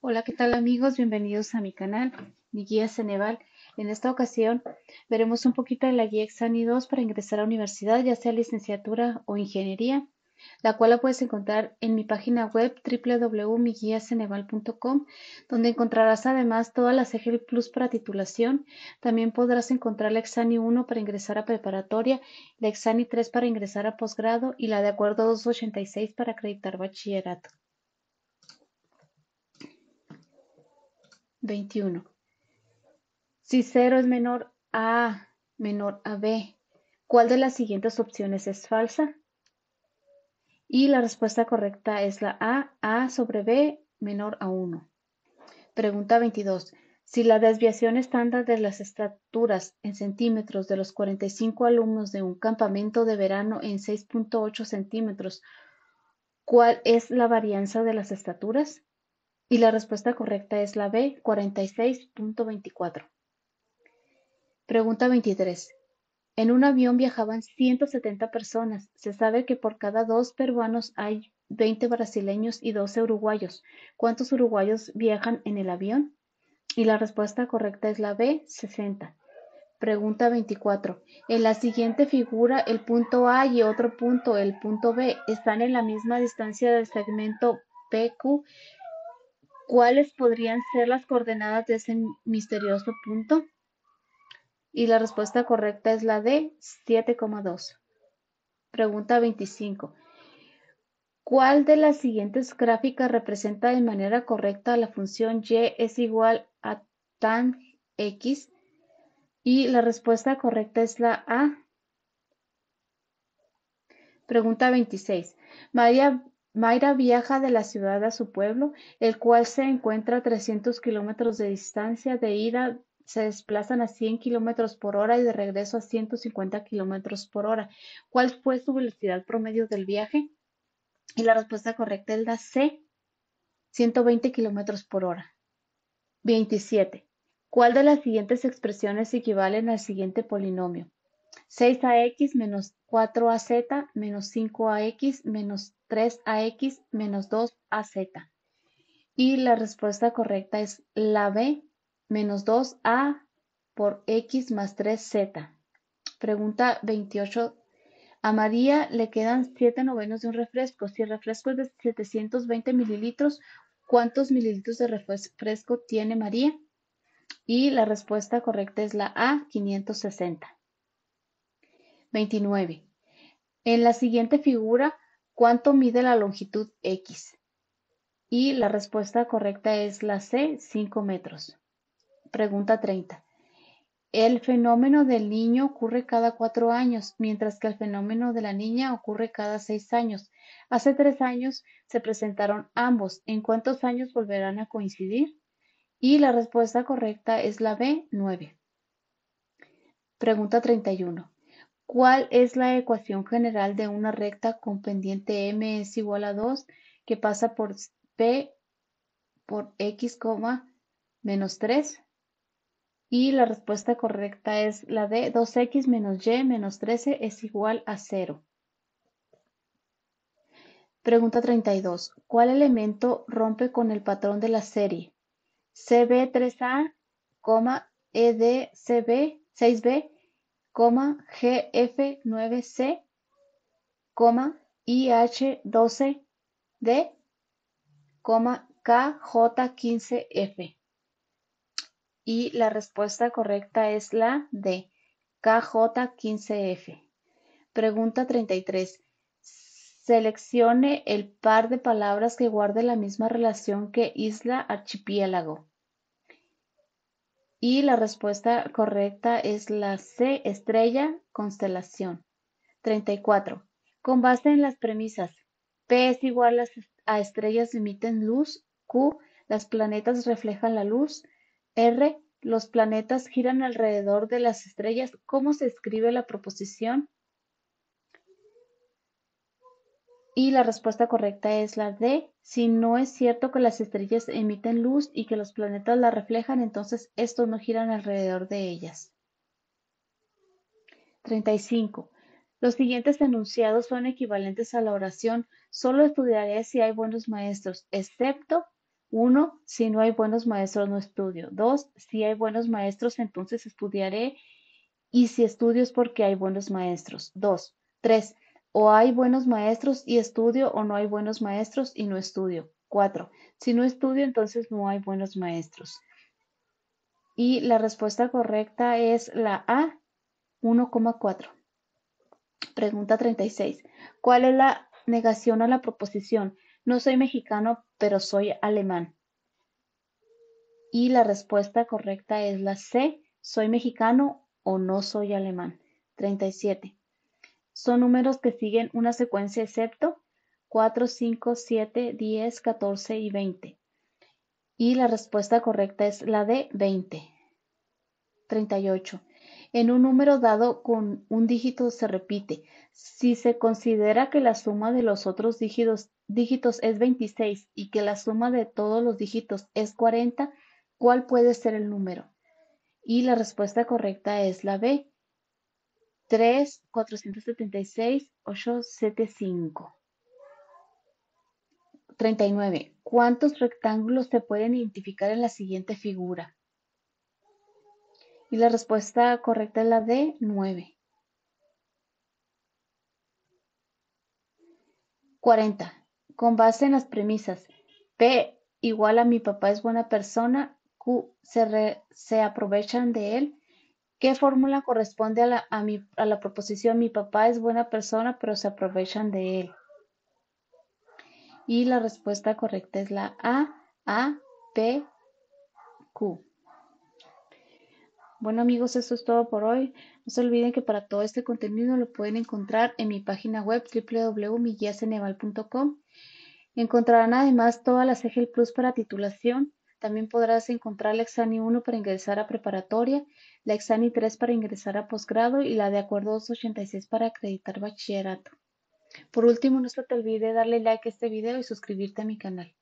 Hola, ¿qué tal amigos? Bienvenidos a mi canal, mi guía Ceneval. En esta ocasión veremos un poquito de la guía Exani 2 para ingresar a universidad, ya sea licenciatura o ingeniería, la cual la puedes encontrar en mi página web www.miguiaceneval.com, donde encontrarás además todas las EGEL Plus para titulación. También podrás encontrar la Exani 1 para ingresar a preparatoria, la Exani 3 para ingresar a posgrado y la de acuerdo 286 para acreditar bachillerato. 21. Si 0 es menor a A menor a B, ¿cuál de las siguientes opciones es falsa? Y la respuesta correcta es la A, A sobre B menor a 1. Pregunta 22. Si la desviación estándar de las estaturas en centímetros de los 45 alumnos de un campamento de verano en 6.8 centímetros, ¿cuál es la varianza de las estaturas? Y la respuesta correcta es la B, 46.24. Pregunta 23. En un avión viajaban 170 personas. Se sabe que por cada dos peruanos hay 20 brasileños y 12 uruguayos. ¿Cuántos uruguayos viajan en el avión? Y la respuesta correcta es la B, 60. Pregunta 24. En la siguiente figura, el punto A y otro punto, el punto B, están en la misma distancia del segmento PQ ¿Cuáles podrían ser las coordenadas de ese misterioso punto? Y la respuesta correcta es la D, 7,2. Pregunta 25. ¿Cuál de las siguientes gráficas representa de manera correcta la función y es igual a tan x? Y la respuesta correcta es la A. Pregunta 26. María Mayra viaja de la ciudad a su pueblo, el cual se encuentra a 300 kilómetros de distancia. De ida se desplazan a 100 kilómetros por hora y de regreso a 150 kilómetros por hora. ¿Cuál fue su velocidad promedio del viaje? Y la respuesta correcta es la C, 120 kilómetros por hora. 27. ¿Cuál de las siguientes expresiones equivalen al siguiente polinomio? 6ax menos 4az menos 5ax menos 3ax menos 2az. Y la respuesta correcta es la B, menos 2a por x más 3z. Pregunta 28. A María le quedan 7 novenos de un refresco. Si el refresco es de 720 mililitros, ¿cuántos mililitros de refresco tiene María? Y la respuesta correcta es la A, 560. 29. En la siguiente figura, ¿cuánto mide la longitud X? Y la respuesta correcta es la C, 5 metros. Pregunta 30. El fenómeno del niño ocurre cada cuatro años, mientras que el fenómeno de la niña ocurre cada seis años. Hace tres años se presentaron ambos. ¿En cuántos años volverán a coincidir? Y la respuesta correcta es la B, 9. Pregunta 31. ¿Cuál es la ecuación general de una recta con pendiente m es igual a 2 que pasa por p por x, menos 3? Y la respuesta correcta es la de 2x menos y menos 13 es igual a 0. Pregunta 32. ¿Cuál elemento rompe con el patrón de la serie? CB3A, EDCB 6B GF9C, IH12D, KJ15F. Y la respuesta correcta es la D, KJ15F. Pregunta 33. Seleccione el par de palabras que guarde la misma relación que isla archipiélago. Y la respuesta correcta es la C, estrella, constelación. 34. Con base en las premisas, P es igual a, estrellas emiten luz, Q, las planetas reflejan la luz, R, los planetas giran alrededor de las estrellas. ¿Cómo se escribe la proposición? Y la respuesta correcta es la D. Si no es cierto que las estrellas emiten luz y que los planetas la reflejan, entonces estos no giran alrededor de ellas. 35. Los siguientes enunciados son equivalentes a la oración. Solo estudiaré si hay buenos maestros, excepto Uno, si no hay buenos maestros, no estudio. Dos, si hay buenos maestros, entonces estudiaré. Y si estudio es porque hay buenos maestros. Dos. Tres, o hay buenos maestros y estudio o no hay buenos maestros y no estudio. Cuatro, si no estudio, entonces no hay buenos maestros. Y la respuesta correcta es la A, 1,4. Pregunta 36. ¿Cuál es la negación a la proposición? No soy mexicano, pero soy alemán. Y la respuesta correcta es la C. Soy mexicano o no soy alemán. 37. Son números que siguen una secuencia excepto 4, 5, 7, 10, 14 y 20. Y la respuesta correcta es la de 20. 38. En un número dado con un dígito se repite. Si se considera que la suma de los otros dígitos, dígitos es 26 y que la suma de todos los dígitos es 40, ¿cuál puede ser el número? Y la respuesta correcta es la B. 3, 476, 875. 39. ¿Cuántos rectángulos se pueden identificar en la siguiente figura? Y la respuesta correcta es la D, 9. 40. Con base en las premisas P igual a mi papá es buena persona, Q se, se aprovechan de él. ¿Qué fórmula corresponde a la, a, a la proposición mi papá es buena persona pero se aprovechan de él? Y la respuesta correcta es la A, A, P, Q. Bueno amigos, eso es todo por hoy. No se olviden que para todo este contenido lo pueden encontrar en mi página web www.miguiaceneval.com. Encontrarán además todas las EGEL Plus para titulación. También podrás encontrar la Exani 1 para ingresar a preparatoria, la Exani 3 para ingresar a posgrado y la de acuerdo 286 para acreditar bachillerato. Por último, no se te olvide darle like a este video y suscribirte a mi canal.